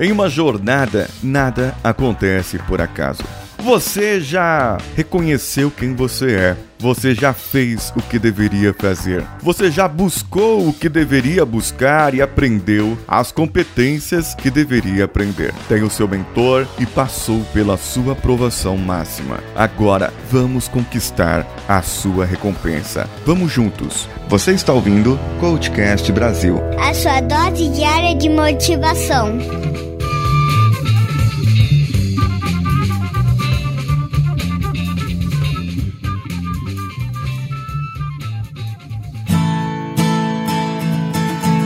Em uma jornada, nada acontece por acaso. Você já reconheceu quem você é. Você já fez o que deveria fazer. Você já buscou o que deveria buscar e aprendeu as competências que deveria aprender. Tem o seu mentor e passou pela sua aprovação máxima. Agora vamos conquistar a sua recompensa. Vamos juntos. Você está ouvindo Coachcast Brasil. A sua dose diária de motivação.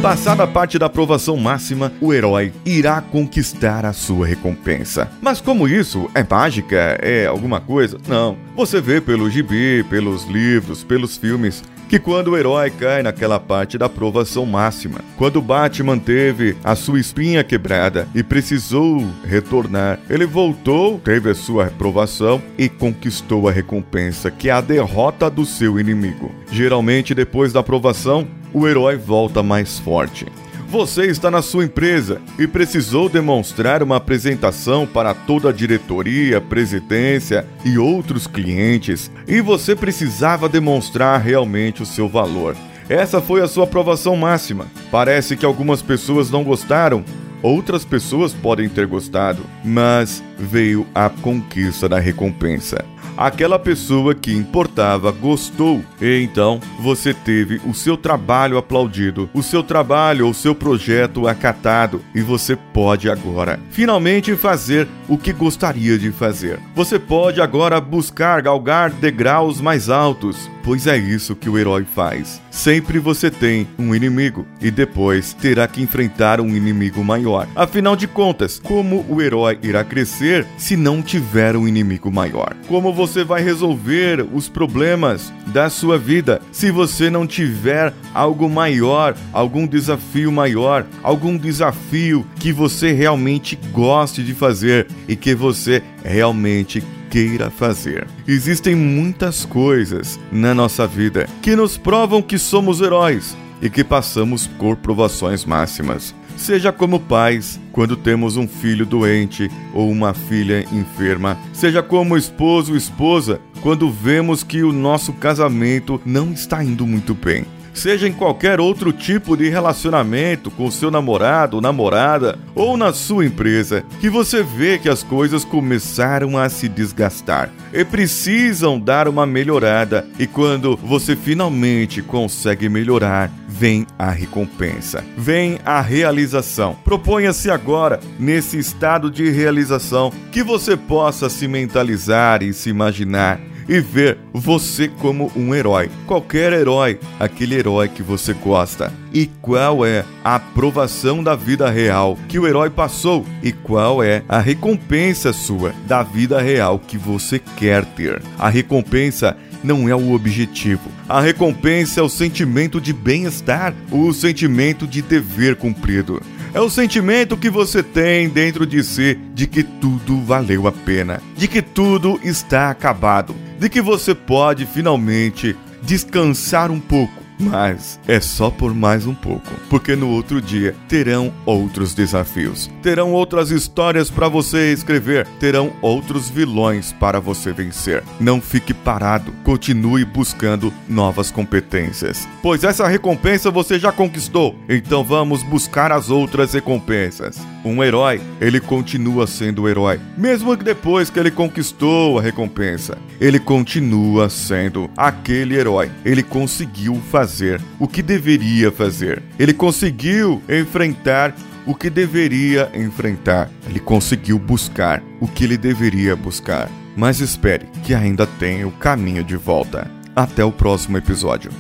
Passada a parte da aprovação máxima, o herói irá conquistar a sua recompensa. Mas como isso é mágica, é alguma coisa? Não. Você vê pelo gibi, pelos livros, pelos filmes, que quando o herói cai naquela parte da aprovação máxima, quando Batman teve a sua espinha quebrada e precisou retornar, ele voltou, teve a sua aprovação e conquistou a recompensa, que é a derrota do seu inimigo. Geralmente, depois da aprovação, o herói volta mais forte. Você está na sua empresa e precisou demonstrar uma apresentação para toda a diretoria, presidência e outros clientes, e você precisava demonstrar realmente o seu valor. Essa foi a sua aprovação máxima. Parece que algumas pessoas não gostaram, outras pessoas podem ter gostado, mas veio a conquista da recompensa aquela pessoa que importava gostou, e então você teve o seu trabalho aplaudido, o seu trabalho ou seu projeto acatado, e você pode agora finalmente fazer o que gostaria de fazer. Você pode agora buscar galgar degraus mais altos, pois é isso que o herói faz. Sempre você tem um inimigo e depois terá que enfrentar um inimigo maior. Afinal de contas, como o herói irá crescer se não tiver um inimigo maior? Como você vai resolver os problemas da sua vida se você não tiver algo maior, algum desafio maior, algum desafio que você realmente goste de fazer e que você realmente queira fazer. Existem muitas coisas na nossa vida que nos provam que somos heróis e que passamos por provações máximas. Seja como pais, quando temos um filho doente ou uma filha enferma, seja como esposo ou esposa, quando vemos que o nosso casamento não está indo muito bem seja em qualquer outro tipo de relacionamento com seu namorado ou namorada ou na sua empresa, que você vê que as coisas começaram a se desgastar e precisam dar uma melhorada, e quando você finalmente consegue melhorar, vem a recompensa, vem a realização. Proponha-se agora, nesse estado de realização, que você possa se mentalizar e se imaginar e ver você como um herói. Qualquer herói, aquele herói que você gosta. E qual é a aprovação da vida real que o herói passou? E qual é a recompensa sua da vida real que você quer ter? A recompensa não é o objetivo. A recompensa é o sentimento de bem-estar, o sentimento de dever cumprido. É o sentimento que você tem dentro de si de que tudo valeu a pena, de que tudo está acabado, de que você pode finalmente descansar um pouco mas é só por mais um pouco, porque no outro dia terão outros desafios, terão outras histórias para você escrever, terão outros vilões para você vencer. Não fique parado, continue buscando novas competências, pois essa recompensa você já conquistou, então vamos buscar as outras recompensas. Um herói, ele continua sendo herói, mesmo que depois que ele conquistou a recompensa, ele continua sendo aquele herói. Ele conseguiu fazer fazer o que deveria fazer. Ele conseguiu enfrentar o que deveria enfrentar. Ele conseguiu buscar o que ele deveria buscar. Mas espere, que ainda tem o caminho de volta. Até o próximo episódio.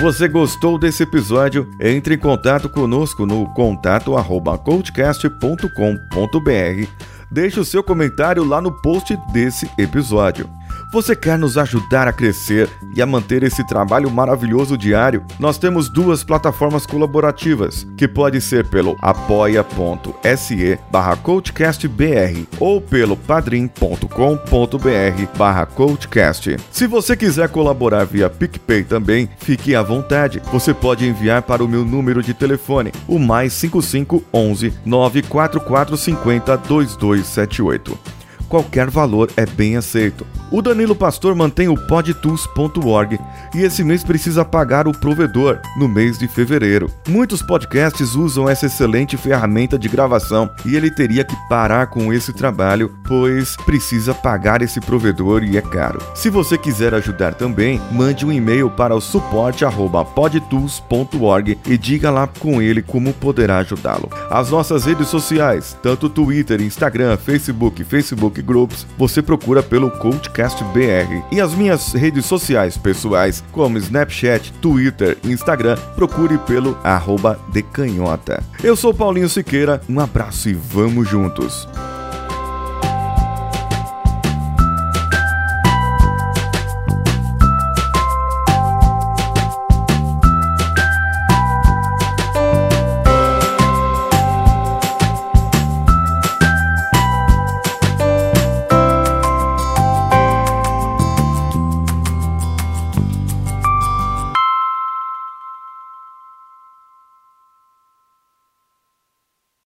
Você gostou desse episódio? Entre em contato conosco no contato@coachcast.com.br. Deixe o seu comentário lá no post desse episódio. Você quer nos ajudar a crescer e a manter esse trabalho maravilhoso diário? Nós temos duas plataformas colaborativas, que pode ser pelo apoia.se barra coachcastbr ou pelo padrim.com.br barra coachcast. Se você quiser colaborar via PicPay também, fique à vontade. Você pode enviar para o meu número de telefone, o mais 5511 94450 2278 qualquer valor é bem aceito. O Danilo Pastor mantém o podtools.org e esse mês precisa pagar o provedor no mês de fevereiro. Muitos podcasts usam essa excelente ferramenta de gravação e ele teria que parar com esse trabalho, pois precisa pagar esse provedor e é caro. Se você quiser ajudar também, mande um e-mail para o suporte@podtools.org e diga lá com ele como poderá ajudá-lo. As nossas redes sociais, tanto Twitter, Instagram, Facebook, Facebook Groups, você procura pelo Coachcast BR. E as minhas redes sociais pessoais, como Snapchat, Twitter e Instagram, procure pelo arroba decanhota. Eu sou Paulinho Siqueira, um abraço e vamos juntos!